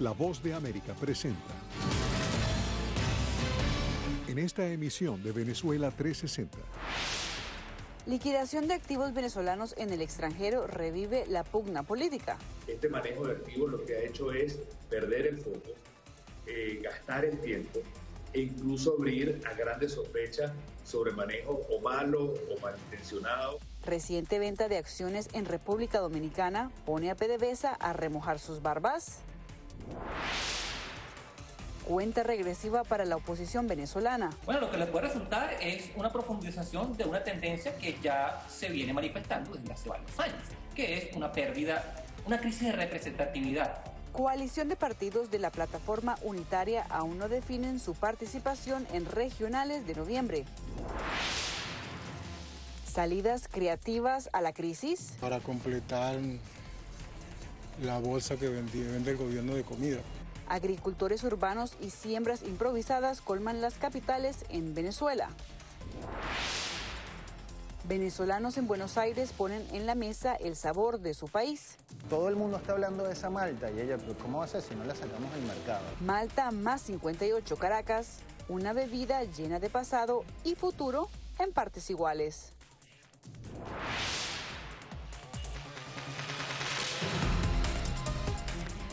La Voz de América presenta. En esta emisión de Venezuela 360. Liquidación de activos venezolanos en el extranjero revive la pugna política. Este manejo de activos lo que ha hecho es perder el foco, eh, gastar el tiempo e incluso abrir a grandes sospechas sobre manejo o malo o malintencionado. Reciente venta de acciones en República Dominicana pone a PDVSA a remojar sus barbas. Cuenta regresiva para la oposición venezolana. Bueno, lo que le puede resultar es una profundización de una tendencia que ya se viene manifestando desde hace varios años, que es una pérdida, una crisis de representatividad Coalición de partidos de la plataforma unitaria aún no definen su participación en regionales de noviembre. Salidas creativas a la crisis. Para completar la bolsa que vende el gobierno de comida. Agricultores urbanos y siembras improvisadas colman las capitales en Venezuela. Venezolanos en Buenos Aires ponen en la mesa el sabor de su país. Todo el mundo está hablando de esa Malta y ella, ¿cómo va a ser si no la sacamos del mercado? Malta más 58 Caracas, una bebida llena de pasado y futuro en partes iguales.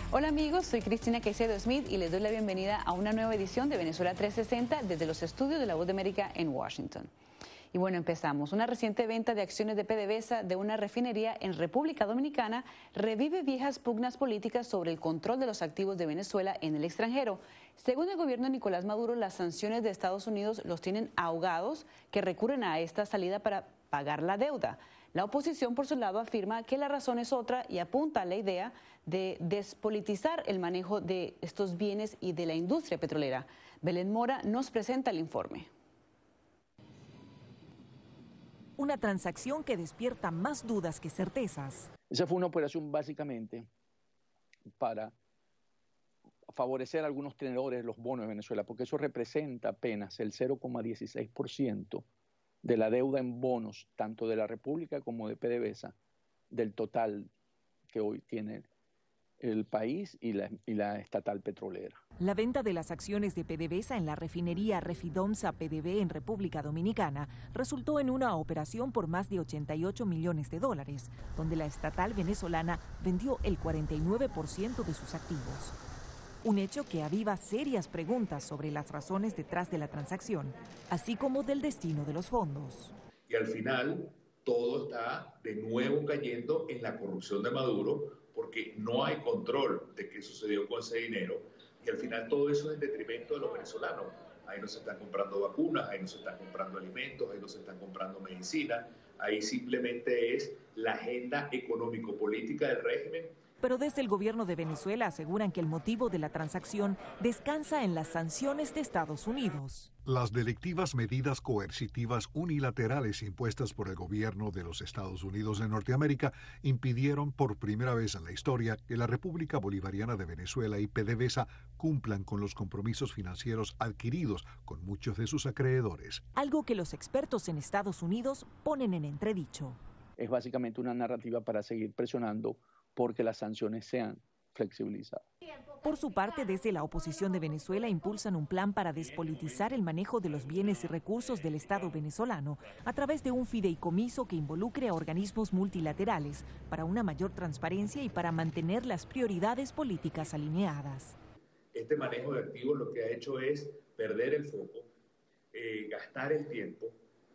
Hola amigos, soy Cristina Caicedo Smith y les doy la bienvenida a una nueva edición de Venezuela 360 desde los estudios de la Voz de América en Washington. Y bueno, empezamos. Una reciente venta de acciones de PDVSA de una refinería en República Dominicana revive viejas pugnas políticas sobre el control de los activos de Venezuela en el extranjero. Según el gobierno de Nicolás Maduro, las sanciones de Estados Unidos los tienen ahogados que recurren a esta salida para pagar la deuda. La oposición, por su lado, afirma que la razón es otra y apunta a la idea de despolitizar el manejo de estos bienes y de la industria petrolera. Belén Mora nos presenta el informe. una transacción que despierta más dudas que certezas. Esa fue una operación básicamente para favorecer a algunos tenedores los bonos de Venezuela, porque eso representa apenas el 0,16% de la deuda en bonos, tanto de la República como de PDVSA, del total que hoy tiene el país y la, estatal petrolera. La venta de las acciones de PDVSA en la refinería Refidomsa PDV en República Dominicana resultó en una operación por más de 88 millones de dólares, donde la estatal venezolana vendió el 49% de sus activos. Un hecho que aviva serias preguntas sobre las razones detrás de la transacción, así como del destino de los fondos. Y al final, todo está de nuevo cayendo en la corrupción de Maduro, porque no hay control de qué sucedió con ese dinero y al final todo eso es en detrimento de los venezolanos. Ahí no se están comprando vacunas, ahí no se están comprando alimentos, ahí no se están comprando medicina, ahí simplemente es la agenda económico-política del régimen pero desde el gobierno de Venezuela aseguran que el motivo de la transacción descansa en las sanciones de Estados Unidos. Las delictivas medidas coercitivas unilaterales impuestas por el gobierno de los Estados Unidos de Norteamérica impidieron por primera vez en la historia que la República Bolivariana de Venezuela y PDVSA cumplan con los compromisos financieros adquiridos con muchos de sus acreedores. Algo que los expertos en Estados Unidos ponen en entredicho. Es básicamente una narrativa para seguir presionando porque las sanciones sean flexibilizadas. Por su parte, desde la oposición de Venezuela impulsan un plan para despolitizar el manejo de los bienes y recursos del Estado venezolano a través de un fideicomiso que involucre a organismos multilaterales para una mayor transparencia y para mantener las prioridades políticas alineadas. Este manejo de activos lo que ha hecho es perder el foco, eh, gastar el tiempo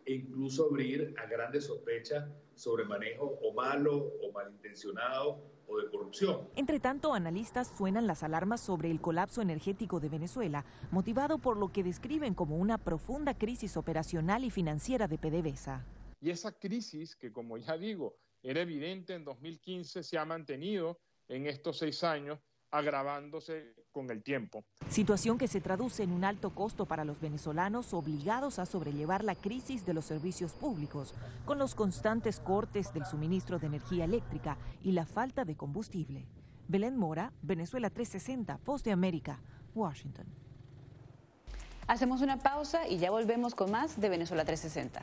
e incluso abrir a grandes sospechas sobre manejo o malo o malintencionado o de corrupción. Entre tanto, analistas suenan las alarmas sobre el colapso energético de Venezuela, motivado por lo que describen como una profunda crisis operacional y financiera de PDVSA. Y esa crisis, que como ya digo, era evidente en 2015, se ha mantenido en estos seis años agravándose con el tiempo. Situación que se traduce en un alto costo para los venezolanos obligados a sobrellevar la crisis de los servicios públicos, con los constantes cortes del suministro de energía eléctrica y la falta de combustible. Belén Mora, Venezuela 360, Voz de América, Washington. Hacemos una pausa y ya volvemos con más de Venezuela 360.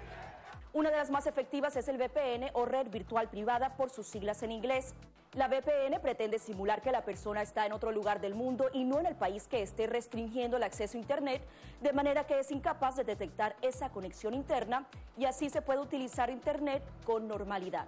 Una de las más efectivas es el VPN o red virtual privada por sus siglas en inglés. La VPN pretende simular que la persona está en otro lugar del mundo y no en el país que esté restringiendo el acceso a Internet, de manera que es incapaz de detectar esa conexión interna y así se puede utilizar Internet con normalidad.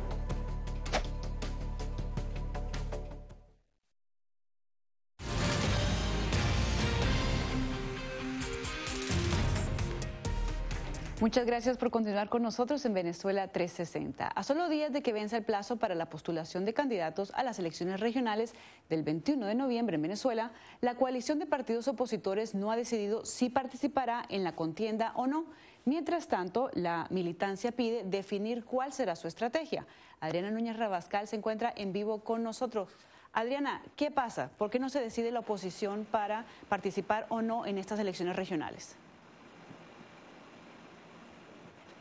Muchas gracias por continuar con nosotros en Venezuela 360. A solo días de que venza el plazo para la postulación de candidatos a las elecciones regionales del 21 de noviembre en Venezuela, la coalición de partidos opositores no ha decidido si participará en la contienda o no. Mientras tanto, la militancia pide definir cuál será su estrategia. Adriana Núñez Rabascal se encuentra en vivo con nosotros. Adriana, ¿qué pasa? ¿Por qué no se decide la oposición para participar o no en estas elecciones regionales?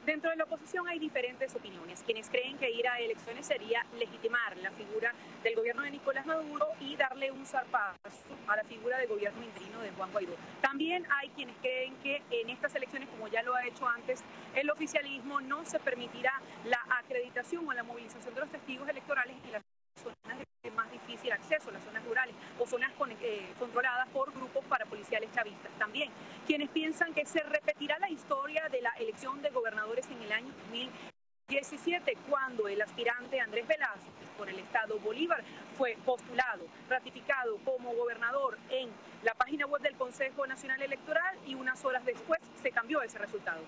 Dentro de la oposición hay diferentes opiniones. Quienes creen que ir a elecciones sería legitimar la figura del gobierno de Nicolás Maduro y darle un zarpazo a la figura del gobierno interino de Juan Guaidó. También hay quienes creen que en estas elecciones, como ya lo ha hecho antes, el oficialismo no se permitirá la acreditación o la movilización de los testigos electorales las zonas de más difícil acceso, las zonas rurales o zonas eh, controladas por grupos parapoliciales chavistas. También quienes piensan que se repetirá la historia de la elección de gobernadores en el año 2017, cuando el aspirante Andrés Velasco por el Estado Bolívar fue postulado, ratificado como gobernador en la página web del Consejo Nacional Electoral y unas horas después se cambió ese resultado.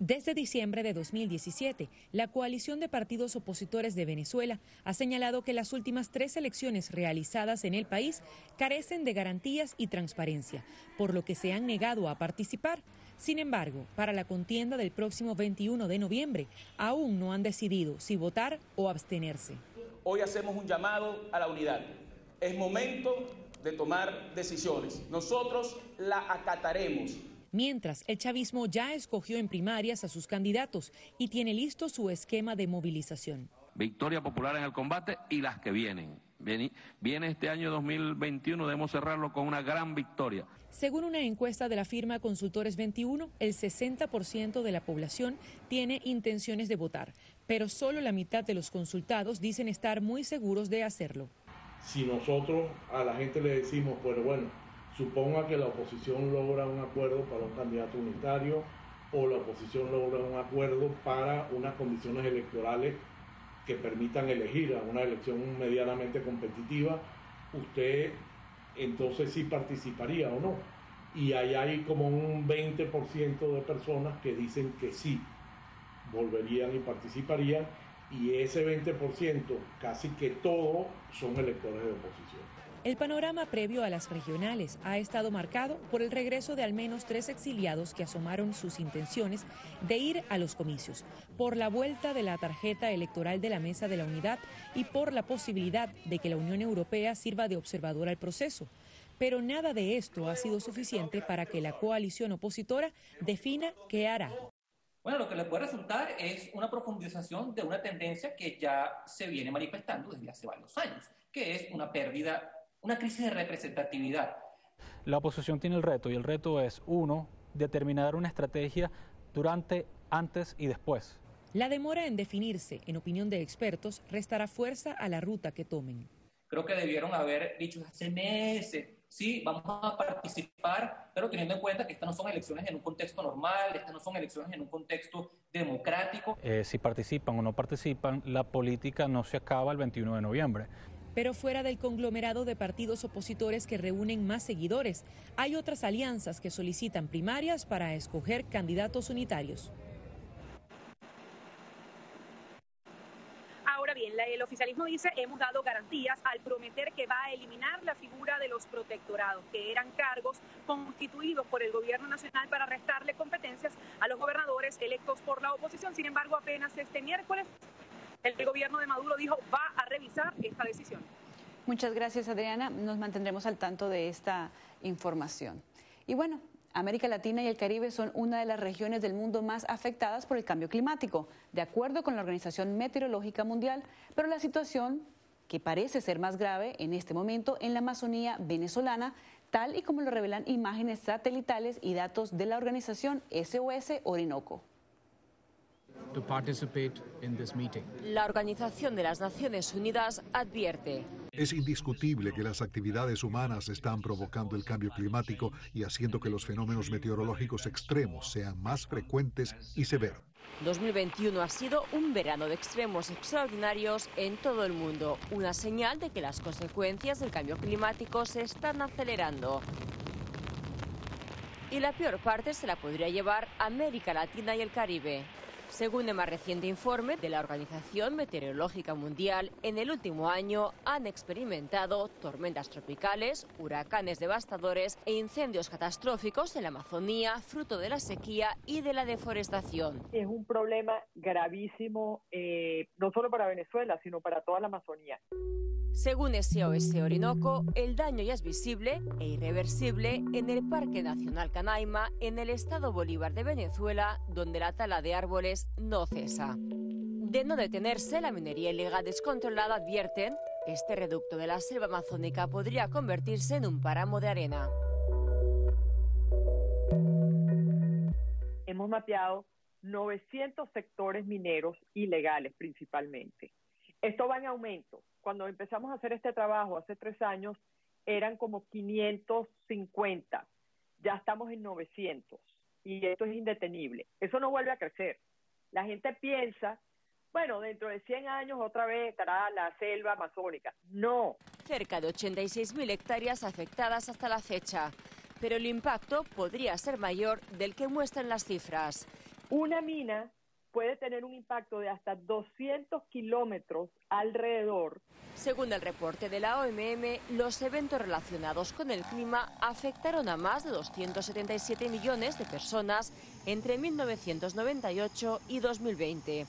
Desde diciembre de 2017, la coalición de partidos opositores de Venezuela ha señalado que las últimas tres elecciones realizadas en el país carecen de garantías y transparencia, por lo que se han negado a participar. Sin embargo, para la contienda del próximo 21 de noviembre, aún no han decidido si votar o abstenerse. Hoy hacemos un llamado a la unidad. Es momento de tomar decisiones. Nosotros la acataremos Mientras, el chavismo ya escogió en primarias a sus candidatos y tiene listo su esquema de movilización. Victoria popular en el combate y las que vienen. Viene, este año 2021, debemos cerrarlo con una gran victoria. Según una encuesta de la firma Consultores 21, el 60% de la población tiene intenciones de votar, pero solo la mitad de los consultados dicen estar muy seguros de hacerlo. Si nosotros a la gente le decimos, pues bueno, suponga que la oposición logra un acuerdo para un candidato unitario o la oposición logra un acuerdo para unas condiciones electorales que permitan elegir a una elección medianamente competitiva, usted entonces sí participaría o no. Y ahí hay como un 20% de personas que dicen que sí, volverían y participarían, y ese 20%, casi que todos son electores de oposición. El panorama previo a las regionales ha estado marcado por el regreso de al menos tres exiliados que asomaron sus intenciones de ir a los comicios, por la vuelta de la tarjeta electoral de la Mesa de la Unidad y por la posibilidad de que la Unión Europea sirva de observador al proceso. Pero nada de esto ha sido suficiente para que la coalición opositora defina qué hará. Bueno, lo que le puede resultar es una profundización de una tendencia que ya se viene manifestando desde hace varios años, que es una pérdida, una crisis de representatividad. La oposición tiene el reto y el reto es, uno, determinar una estrategia durante, antes y después. La demora en definirse, en opinión de expertos, restará fuerza a la ruta que tomen. Creo que debieron haber dicho hace meses, sí, vamos a participar, pero teniendo en cuenta que estas no son elecciones en un contexto normal, estas no son elecciones en un contexto democrático. Eh, si participan o no participan, la política no se acaba el 21 de noviembre. Pero fuera del conglomerado de partidos opositores que reúnen más seguidores, hay otras alianzas que solicitan primarias para escoger candidatos unitarios. bien, el oficialismo dice hemos dado garantías al prometer que va a eliminar la figura de los protectorados, que eran cargos constituidos por el gobierno nacional para restarle competencias a los gobernadores electos por la oposición. Sin embargo, apenas este miércoles el gobierno de Maduro dijo va a revisar esta decisión. Muchas gracias, Adriana. Nos mantendremos al tanto de esta información. Y bueno, América Latina y el Caribe son una de las regiones del mundo más afectadas por el cambio climático, de acuerdo con la Organización Meteorológica Mundial, pero la situación que parece ser más grave en este momento en la Amazonía venezolana, tal y como lo revelan imágenes satelitales y datos de la organización SOS Orinoco. La Organización de las Naciones Unidas advierte es indiscutible que las actividades humanas están provocando el cambio climático y haciendo que los fenómenos meteorológicos extremos sean más frecuentes y severos. 2021 ha sido un verano de extremos extraordinarios en todo el mundo, una señal de que las consecuencias del cambio climático se están acelerando. Y la peor parte se la podría llevar América Latina y el Caribe. Según el más reciente informe de la Organización Meteorológica Mundial, en el último año han experimentado tormentas tropicales, huracanes devastadores e incendios catastróficos en la Amazonía, fruto de la sequía y de la deforestación. Es un problema gravísimo, eh, no solo para Venezuela, sino para toda la Amazonía. Según SOS Orinoco, el daño ya es visible e irreversible en el Parque Nacional Canaima, en el estado Bolívar de Venezuela, donde la tala de árboles no cesa. De no detenerse, la minería ilegal descontrolada advierten que este reducto de la selva amazónica podría convertirse en un páramo de arena. Hemos mapeado 900 sectores mineros ilegales principalmente. Esto va en aumento cuando empezamos a hacer este trabajo hace tres años, eran como 550. Ya estamos en 900 y esto es indetenible. Eso no vuelve a crecer. La gente piensa, bueno, dentro de 100 años otra vez estará la selva amazónica. No. Cerca de 86.000 hectáreas afectadas hasta la fecha, pero el impacto podría ser mayor del que muestran las cifras. Una mina puede tener un impacto de hasta 200 kilómetros alrededor. Según el reporte de la OMM, los eventos relacionados con el clima afectaron a más de 277 millones de personas entre 1998 y 2020.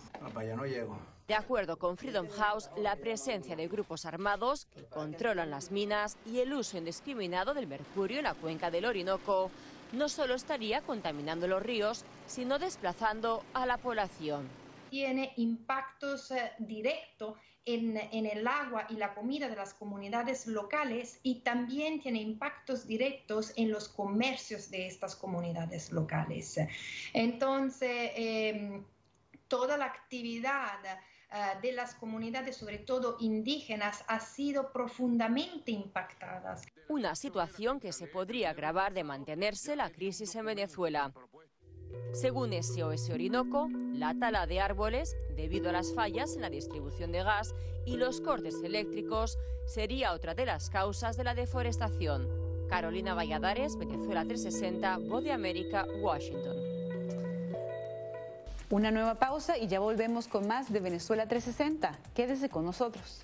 no llego. De acuerdo con Freedom House, la presencia de grupos armados que controlan las minas y el uso indiscriminado del mercurio en la cuenca del Orinoco no solo estaría contaminando los ríos, sino desplazando a la población. Tiene impactos eh, directos en, en, el agua y la comida de las comunidades locales y también tiene impactos directos en los comercios de estas comunidades locales. Entonces, em, toda la actividad Ah, de las comunidades, sobre todo indígenas, ha sido profundamente impactadas. Una situación que se podría agravar de mantenerse la crisis en Venezuela. Según SOS Orinoco, la tala de árboles, debido a las fallas en la distribución de gas y los cortes eléctricos, sería otra de las causas de la deforestación. Carolina Valladares, Venezuela 360, Voz de América, Washington. Una nueva pausa y ya volvemos con más de Venezuela 360. Quédese con nosotros.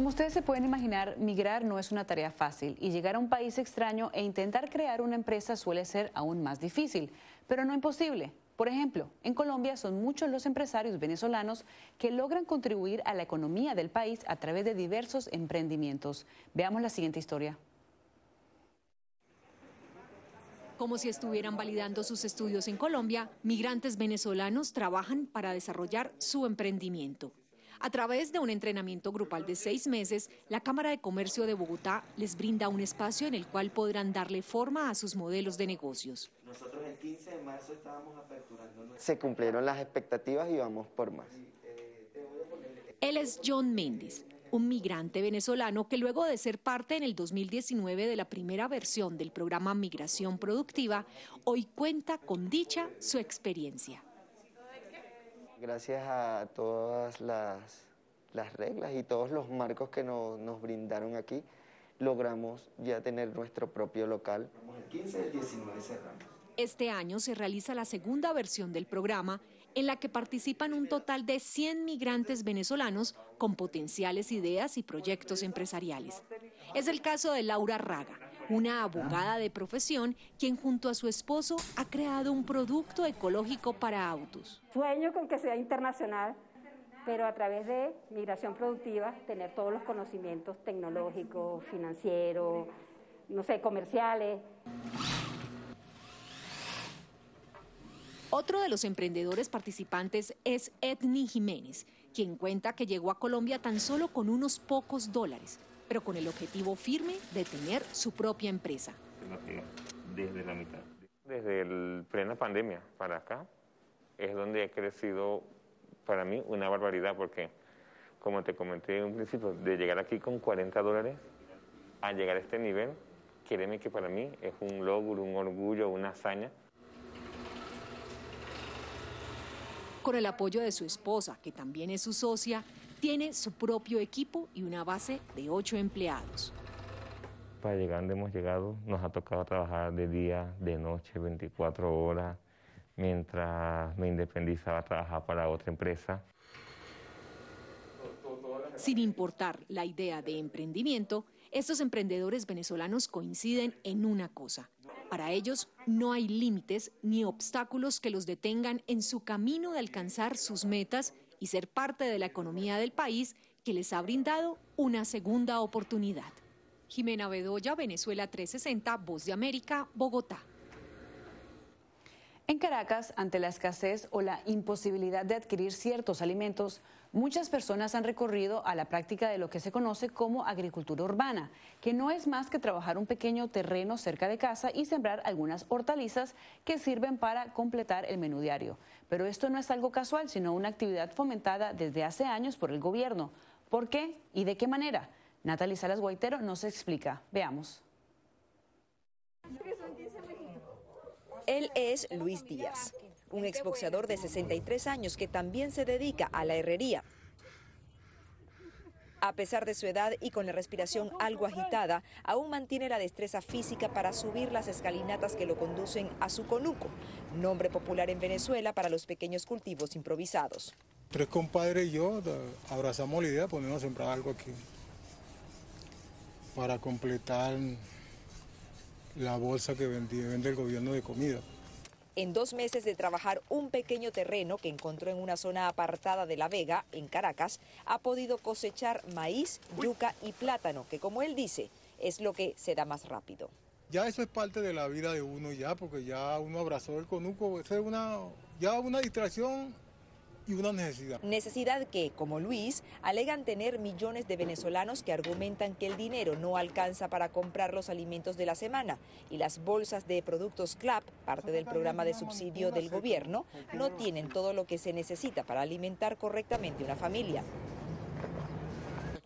Como ustedes se pueden imaginar, migrar no es una tarea fácil y llegar a un país extraño e intentar crear una empresa suele ser aún más difícil, pero no imposible. Por ejemplo, en Colombia son muchos los empresarios venezolanos que logran contribuir a la economía del país a través de diversos emprendimientos. Veamos la siguiente historia. Como si estuvieran validando sus estudios en Colombia, migrantes venezolanos trabajan para desarrollar su emprendimiento. A través de un entrenamiento grupal de seis meses, la Cámara de Comercio de Bogotá les brinda un espacio en el cual podrán darle forma a sus modelos de negocios. Nosotros el 15 de marzo estábamos aperturando. Se cumplieron las expectativas y vamos por más. Él es John Méndez, un migrante venezolano que luego de ser parte en el 2019 de la primera versión del programa Migración Productiva, hoy cuenta con dicha su experiencia. Gracias a todas las, reglas y todos los marcos que nos brindaron aquí, logramos ya tener nuestro propio local. El 15 el 19 cerramos. Este año se realiza la segunda versión del programa en la que participan un total de 100 migrantes venezolanos con potenciales ideas y proyectos empresariales. Es el caso de Laura Raga, una abogada de profesión quien junto a su esposo ha creado un producto ecológico para autos. Sueño con que sea internacional, pero a través de migración productiva tener todos los conocimientos tecnológicos, financieros, no sé, comerciales. Otro de los emprendedores participantes es Edney Jiménez, quien cuenta que llegó a Colombia tan solo con unos pocos dólares, pero con el objetivo firme de tener su propia empresa. Desde la mitad. Desde el plena pandemia para acá es donde ha crecido para mí una barbaridad porque, como te comenté en un principio, de llegar aquí con 40 dólares a llegar a este nivel, créeme que para mí es un logro, un orgullo, una hazaña Con el apoyo de su esposa, que también es su socia, tiene su propio equipo y una base de ocho empleados. Para llegar donde hemos llegado, nos ha tocado trabajar de día, de noche, 24 horas, mientras me independizaba trabajar para otra empresa. Sin importar la idea de emprendimiento, estos emprendedores venezolanos coinciden en una cosa, para ellos no hay límites ni obstáculos que los detengan en su camino de alcanzar sus metas y ser parte de la economía del país que les ha brindado una segunda oportunidad. Jimena Bedoya, Venezuela 360, Voz de América, Bogotá. En Caracas, ante la escasez o la imposibilidad de adquirir ciertos alimentos, muchas personas han recurrido a la práctica de lo que se conoce como agricultura urbana, que no es más que trabajar un pequeño terreno cerca de casa y sembrar algunas hortalizas que sirven para completar el menú diario. Pero esto no es algo casual, sino una actividad fomentada desde hace años por el gobierno. ¿Por qué y de qué manera? Natalie Salas Guaitero nos explica. Veamos. Él es Luis Díaz, un exboxeador de 63 años que también se dedica a la herrería. A pesar de su edad y con la respiración algo agitada, aún mantiene la destreza física para subir las escalinatas que lo conducen a su conuco, nombre popular en Venezuela para los pequeños cultivos improvisados. Tres compadres y yo abrazamos la idea de ponernos a sembrar algo aquí para completar la bolsa que vende el gobierno de comida. En dos meses de trabajar un pequeño terreno que encontró en una zona apartada de La Vega, en Caracas, ha podido cosechar maíz, yuca y plátano, que como él dice, es lo que se da más rápido. Ya eso es parte de la vida de uno ya, porque ya uno abrazó el conuco, es una, ya una distracción necesidad. Necesidad que, como Luis, alegan tener millones de venezolanos que argumentan que el dinero no alcanza para comprar los alimentos de la semana y las bolsas de productos CLAP, parte del programa de subsidio del gobierno, no tienen todo lo que se necesita para alimentar correctamente una familia.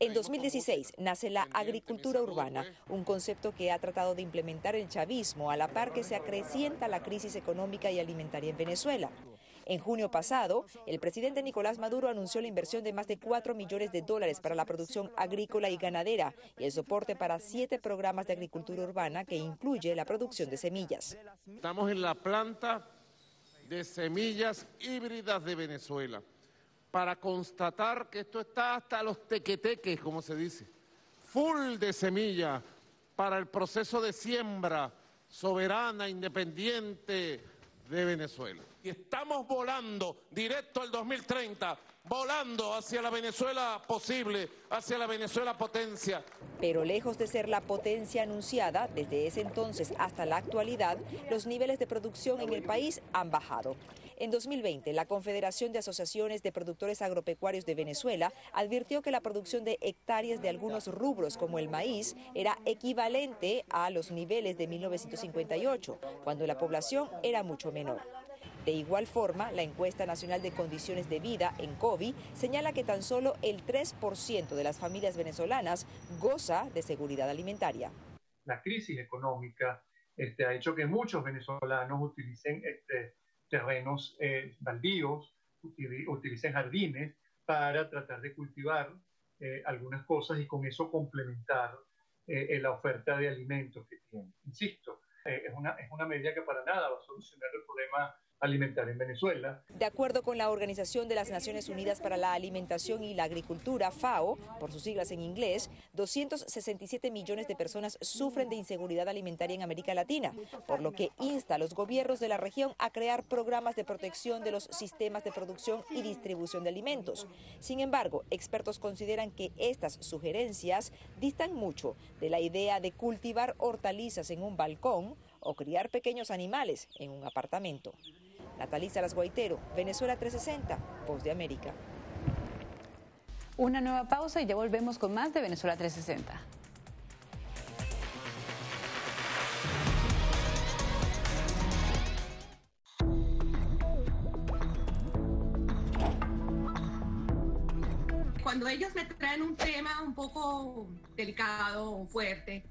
En 2016 nace la agricultura urbana, un concepto que ha tratado de implementar el chavismo a la par que se acrecienta la crisis económica y alimentaria en Venezuela. En junio pasado, el presidente Nicolás Maduro anunció la inversión de más de 4 millones de dólares para la producción agrícola y ganadera y el soporte para siete programas de agricultura urbana que incluye la producción de semillas. Estamos en la planta de semillas híbridas de Venezuela para constatar que esto está hasta los tequeteques, como se dice, full de semillas para el proceso de siembra soberana, independiente de Venezuela y estamos volando directo al 2030, volando hacia la Venezuela posible, hacia la Venezuela potencia. Pero lejos de ser la potencia anunciada, desde ese entonces hasta la actualidad, los niveles de producción en el país han bajado. En 2020, la Confederación de Asociaciones de Productores Agropecuarios de Venezuela advirtió que la producción de hectáreas de algunos rubros como el maíz era equivalente a los niveles de 1958, cuando la población era mucho menor. De igual forma, la encuesta nacional de condiciones de vida en COVID señala que tan solo el 3% de las familias venezolanas goza de seguridad alimentaria. La crisis económica este, ha hecho que muchos venezolanos utilicen este, terrenos eh, baldíos, utilicen jardines para tratar de cultivar eh, algunas cosas y con eso complementar eh, la oferta de alimentos que tienen. Insisto, es, una, es una medida que para nada va a solucionar el problema alimentar en Venezuela. De acuerdo con la Organización de las Naciones Unidas para la Alimentación y la Agricultura, FAO, por sus siglas en inglés, 267 millones de personas sufren de inseguridad alimentaria en América Latina, por lo que insta a los gobiernos de la región a crear programas de protección de los sistemas de producción y distribución de alimentos. Sin embargo, expertos consideran que estas sugerencias distan mucho de la idea de cultivar hortalizas en un balcón o criar pequeños animales en un apartamento. Natalisa Las Guaitero, Venezuela 360, Voz de América. Una nueva pausa y ya volvemos con más de Venezuela 360. Cuando ellos me traen un tema un poco delicado o fuerte,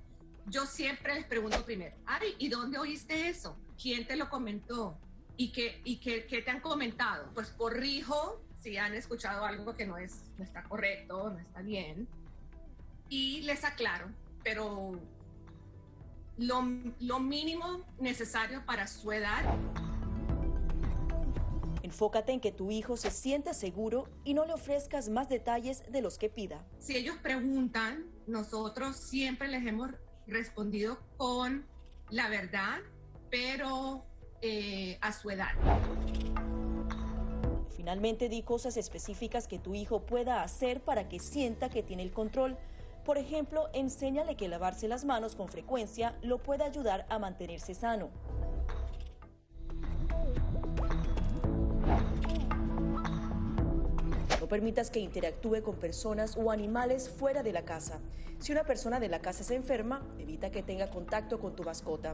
yo siempre les pregunto primero, Ari, ¿y dónde oíste eso? ¿Quién te lo comentó? ¿Y qué, y qué, te han comentado? Pues corrijo si han escuchado algo que no, es, no está correcto, no está bien. Y les aclaro, pero lo, lo mínimo necesario para su edad. Enfócate en que tu hijo se sienta seguro y no le ofrezcas más detalles de los que pida. Si ellos preguntan, nosotros siempre les hemos respondido con la verdad, pero eh, a su edad. Finalmente di cosas específicas que tu hijo pueda hacer para que sienta que tiene el control. Por ejemplo, enséñale que lavarse las manos con frecuencia lo puede ayudar a mantenerse sano. No permitas que interactúe con personas o animales fuera de la casa. Si una persona de la casa se enferma, evita que tenga contacto con tu mascota.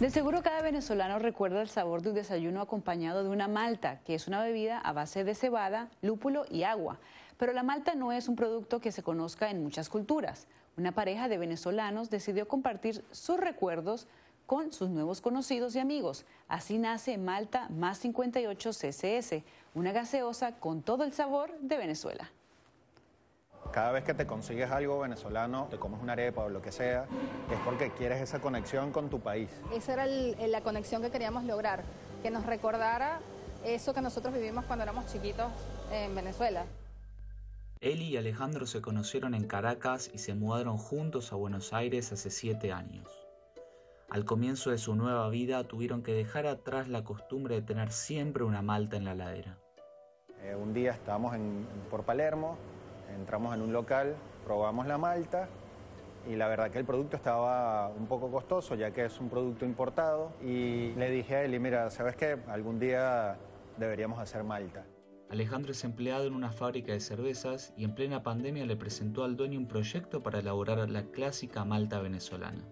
De seguro cada venezolano recuerda el sabor de un desayuno acompañado de una malta, que es una bebida a base de cebada, lúpulo y agua. Pero la malta no es un producto que se conozca en muchas culturas. Una pareja de venezolanos decidió compartir sus recuerdos con sus nuevos conocidos y amigos. Así nace Malta más 58 CCS, una gaseosa con todo el sabor de Venezuela. Cada vez que te consigues algo venezolano, te comes una arepa o lo que sea, es porque quieres esa conexión con tu país. Esa era la conexión que queríamos lograr, que nos recordara eso que nosotros vivimos cuando éramos chiquitos en Venezuela. Eli y Alejandro se conocieron en Caracas y se mudaron juntos a Buenos Aires hace siete años. Al comienzo de su nueva vida tuvieron que dejar atrás la costumbre de tener siempre una malta en la ladera. Eh, un día estábamos por Palermo, entramos en un local, probamos la malta y la verdad que el producto estaba un poco costoso ya que es un producto importado y le dije a Eli, mira, ¿sabes qué? Algún día deberíamos hacer malta. Alejandro es empleado en una fábrica de cervezas y en plena pandemia le presentó al dueño un proyecto para elaborar la clásica malta venezolana.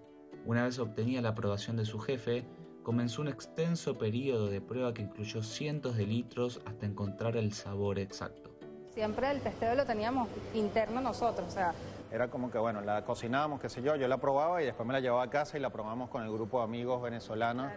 Una vez obtenida la aprobación de su jefe, comenzó un extenso periodo de prueba que incluyó cientos de litros hasta encontrar el sabor exacto siempre el testeo lo teníamos interno nosotros, o sea... Era como que, bueno, la cocinábamos, qué sé yo, yo la probaba y después me la llevaba a casa y la probamos con el grupo de amigos venezolanos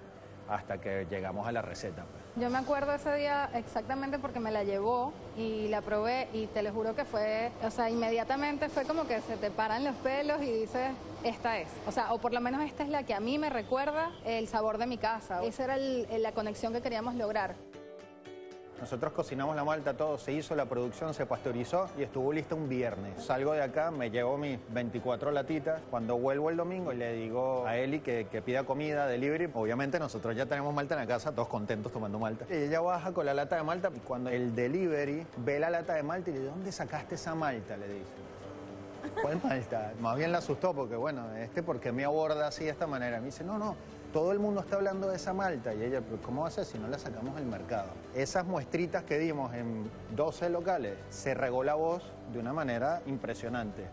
hasta que llegamos a la receta. Pues. Yo me acuerdo ese día exactamente porque me la llevó y la probé y te lo juro que fue, o sea, inmediatamente fue como que se te paran los pelos y dices, esta es. O sea, o por lo menos esta es la que a mí me recuerda el sabor de mi casa. Esa era la conexión que queríamos lograr. Nosotros cocinamos la malta, todo se hizo, la producción se pasteurizó y estuvo lista un viernes. Salgo de acá, me llevo mis 24 latitas. Cuando vuelvo el domingo y le digo a Eli que, pida comida, delivery, obviamente nosotros ya tenemos malta en la casa, todos contentos tomando malta. Y ella baja con la lata de malta y cuando el delivery ve la lata de malta y le dice, ¿dónde sacaste esa malta? Le dice. ¿Cuál malta? Más bien la asustó porque, bueno, este, ¿por qué me aborda así de esta manera? Me dice, no, no, todo el mundo está hablando de esa malta y ella, ¿cómo va a ser si no la sacamos al mercado? Esas muestritas que dimos en 12 locales, se regó la voz de una manera impresionante.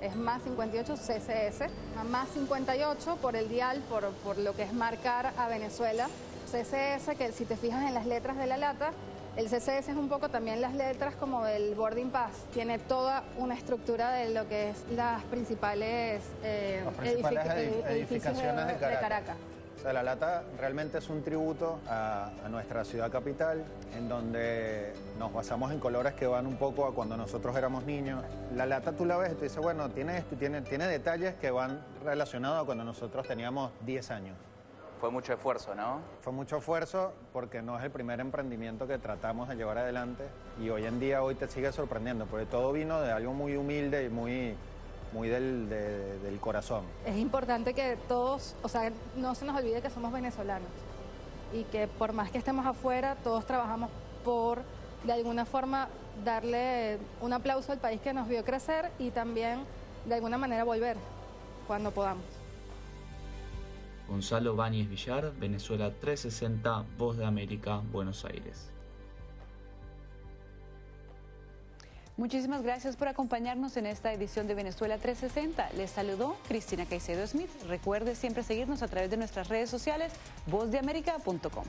Es más 58 CCS, más 58 por el dial, por, por lo que es marcar a Venezuela. CCS, que si te fijas en las letras de la lata, el CCS es un poco también las letras como del boarding pass. Tiene toda una estructura de lo que es las principales, eh, edificaciones de, Caracas. O sea, la lata realmente es un tributo a, nuestra ciudad capital, en donde nos basamos en colores que van un poco a cuando nosotros éramos niños. La lata tú la ves y tú dices, bueno, tiene, tiene detalles que van relacionados a cuando nosotros teníamos 10 años. Fue mucho esfuerzo, ¿no? Fue mucho esfuerzo porque no es el primer emprendimiento que tratamos de llevar adelante y hoy en día hoy te sigue sorprendiendo porque todo vino de algo muy humilde y muy, muy del, del corazón. Es importante que todos, o sea, no se nos olvide que somos venezolanos y que por más que estemos afuera, todos trabajamos por, de alguna forma, darle un aplauso al país que nos vio crecer y también, de alguna manera, volver cuando podamos. Gonzalo Báñez Villar, Venezuela 360, Voz de América, Buenos Aires. Muchísimas gracias por acompañarnos en esta edición de Venezuela 360. Les saludó Cristina Caicedo Smith. Recuerde siempre seguirnos a través de nuestras redes sociales, vozdeamerica.com.